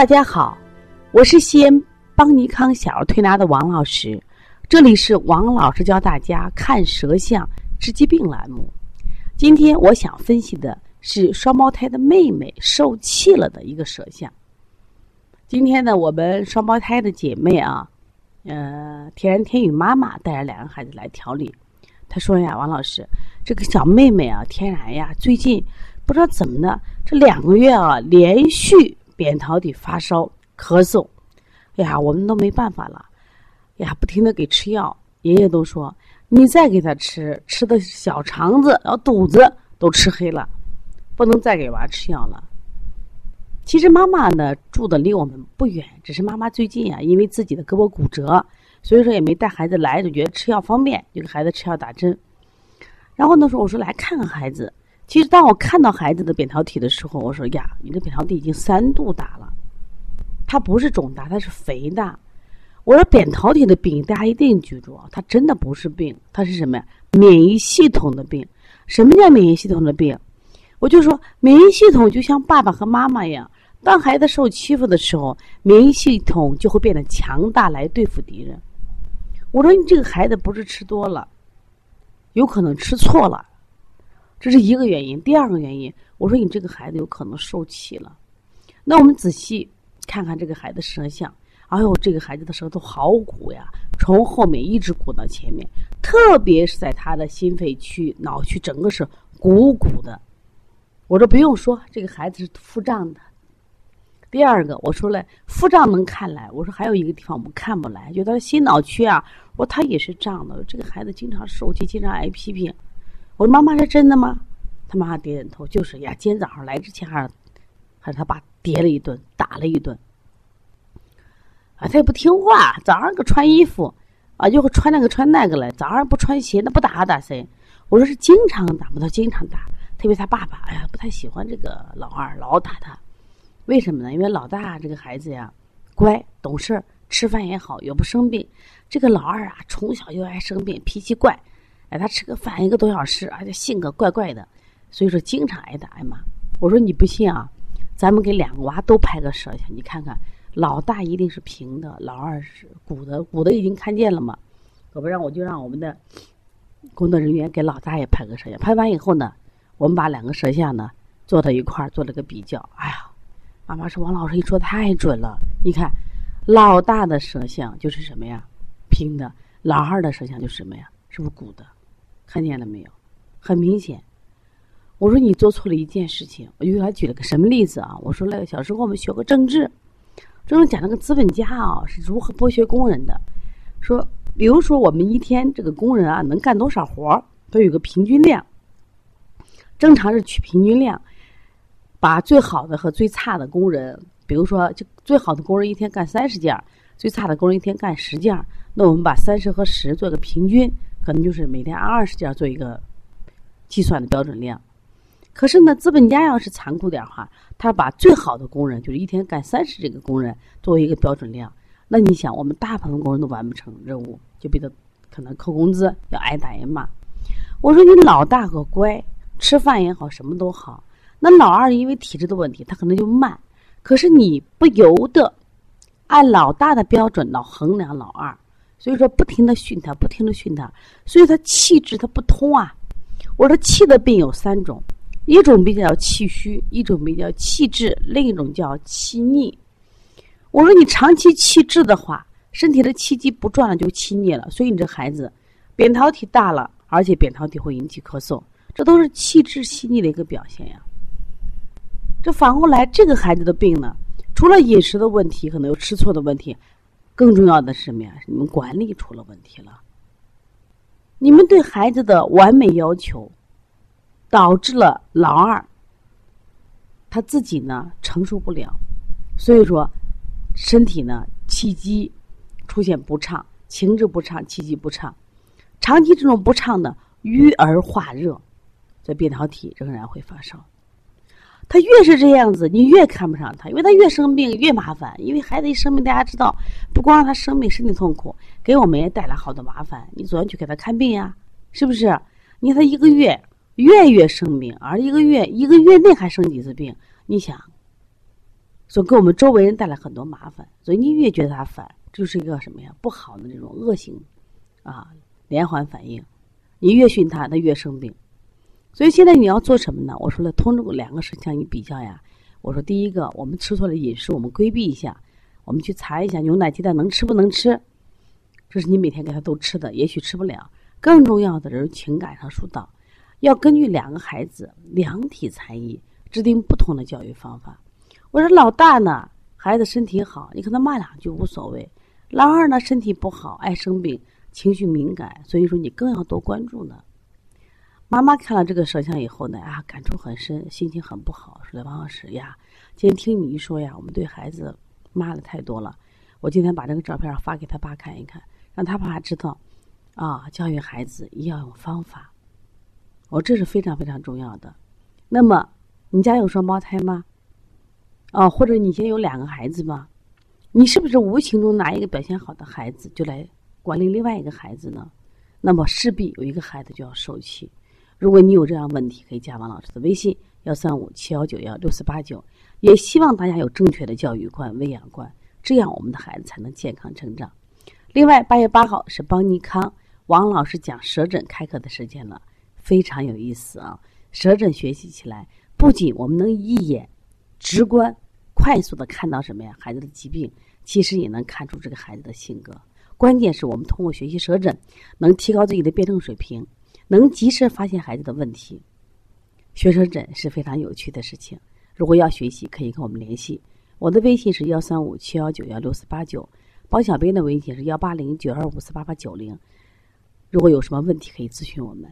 大家好，我是西安邦尼康小儿推拿的王老师，这里是王老师教大家看舌象治疾病栏目。今天我想分析的是双胞胎的妹妹受气了的一个舌象。今天呢，我们双胞胎的姐妹啊，呃，天然天宇妈妈带着两个孩子来调理。她说呀，王老师，这个小妹妹啊，天然呀，最近不知道怎么的，这两个月啊，连续。扁桃体发烧、咳嗽，哎呀，我们都没办法了，呀，不停的给吃药。爷爷都说，你再给他吃，吃的小肠子、然后肚子都吃黑了，不能再给娃吃药了。其实妈妈呢住的离我们不远，只是妈妈最近啊，因为自己的胳膊骨折，所以说也没带孩子来，就觉得吃药方便，就给孩子吃药打针。然后呢说，我说来看看孩子。其实，当我看到孩子的扁桃体的时候，我说：“呀，你的扁桃体已经三度大了，它不是肿大，它是肥大。”我说：“扁桃体的病，大家一定记住啊，它真的不是病，它是什么呀？免疫系统的病。什么叫免疫系统的病？我就说，免疫系统就像爸爸和妈妈一样，当孩子受欺负的时候，免疫系统就会变得强大来对付敌人。我说，你这个孩子不是吃多了，有可能吃错了。”这是一个原因，第二个原因，我说你这个孩子有可能受气了。那我们仔细看看这个孩子舌象，哎呦，这个孩子的舌头好鼓呀，从后面一直鼓到前面，特别是在他的心肺区、脑区，整个是鼓鼓的。我说不用说，这个孩子是腹胀的。第二个，我说了，腹胀能看来，我说还有一个地方我们看不来，就他的心脑区啊，我说他也是胀的。这个孩子经常受气，经常挨批评。我说妈妈是真的吗？他妈妈点点头，就是呀。今天早上来之前还是还是他爸叠了一顿，打了一顿。啊，他也不听话，早上个穿衣服，啊，又穿那个穿那个了。早上不穿鞋，那不打打谁？我说是经常打，不他经常打。特别他爸爸，哎呀，不太喜欢这个老二，老打他。为什么呢？因为老大这个孩子呀，乖懂事，吃饭也好，也不生病。这个老二啊，从小就爱生病，脾气怪。哎，他吃个饭一个多小时，而且性格怪怪的，所以说经常挨打挨骂。我说你不信啊，咱们给两个娃都拍个摄像，你看看，老大一定是平的，老二是鼓的，鼓的已经看见了嘛。要不然我就让我们的工作人员给老大也拍个摄像。拍完以后呢，我们把两个摄像呢做到一块儿做了个比较。哎呀，妈妈说王老师一说太准了，你看老大的摄像就是什么呀，平的；老二的摄像就是什么呀，是不是鼓的？看见了没有？很明显。我说你做错了一件事情，我就给他举了个什么例子啊？我说那个小时候我们学过政治，政治讲那个资本家啊是如何剥削工人的。说，比如说我们一天这个工人啊能干多少活都有个平均量。正常是取平均量，把最好的和最差的工人，比如说就最好的工人一天干三十件，最差的工人一天干十件，那我们把三十和十做个平均。可能就是每天按二十件做一个计算的标准量，可是呢，资本家要是残酷点哈，他把最好的工人就是一天干三十这个工人作为一个标准量，那你想，我们大部分工人都完不成任务，就被他可能扣工资，要挨打挨骂。我说你老大可乖，吃饭也好，什么都好。那老二因为体质的问题，他可能就慢，可是你不由得按老大的标准来衡量老二。所以说，不停的训他，不停的训他，所以他气滞他不通啊。我说气的病有三种，一种病叫气虚，一种病叫气滞，另一种叫气逆。我说你长期气滞的话，身体的气机不转了，就气逆了。所以你这孩子扁桃体大了，而且扁桃体会引起咳嗽，这都是气滞气逆的一个表现呀。这反过来，这个孩子的病呢，除了饮食的问题，可能有吃错的问题。更重要的是什么呀？你们管理出了问题了。你们对孩子的完美要求，导致了老二他自己呢承受不了，所以说身体呢气机出现不畅，情志不畅，气机不畅，长期这种不畅呢郁而化热，这扁桃体仍然会发烧。他越是这样子，你越看不上他，因为他越生病越麻烦。因为孩子一生病，大家知道，不光让他生病身体痛苦，给我们也带来好多麻烦。你总要去给他看病呀，是不是？你看他一个月月月生病，而一个月一个月内还生几次病，你想，所以给我们周围人带来很多麻烦。所以你越觉得他烦，就是一个什么呀？不好的这种恶性啊连环反应。你越训他，他越生病。所以现在你要做什么呢？我说了，通过两个事情你比较呀。我说第一个，我们吃错了饮食，我们规避一下，我们去查一下牛奶、鸡蛋能吃不能吃。这是你每天给他都吃的，也许吃不了。更重要的是情感上疏导，要根据两个孩子量体裁衣，制定不同的教育方法。我说老大呢，孩子身体好，你跟他骂两句无所谓；老二呢，身体不好，爱生病，情绪敏感，所以说你更要多关注呢。妈妈看了这个摄像以后呢，啊，感触很深，心情很不好，说：“王老师呀，今天听你一说呀，我们对孩子骂的太多了。我今天把这个照片发给他爸看一看，让他爸知道，啊，教育孩子要用方法。我这是非常非常重要的。那么，你家有双胞胎吗？”啊，或者你家有两个孩子吗，你是不是无形中拿一个表现好的孩子就来管理另外一个孩子呢？那么势必有一个孩子就要受气。如果你有这样问题，可以加王老师的微信幺三五七幺九幺六四八九。也希望大家有正确的教育观、喂养观，这样我们的孩子才能健康成长。另外，八月八号是邦尼康王老师讲舌诊开课的时间了，非常有意思啊！舌诊学习起来，不仅我们能一眼。直观、快速的看到什么呀？孩子的疾病，其实也能看出这个孩子的性格。关键是我们通过学习舌诊，能提高自己的辩证水平，能及时发现孩子的问题。学生诊是非常有趣的事情。如果要学习，可以跟我们联系。我的微信是幺三五七幺九幺六四八九，包小兵的微信是幺八零九二五四八八九零。如果有什么问题，可以咨询我们。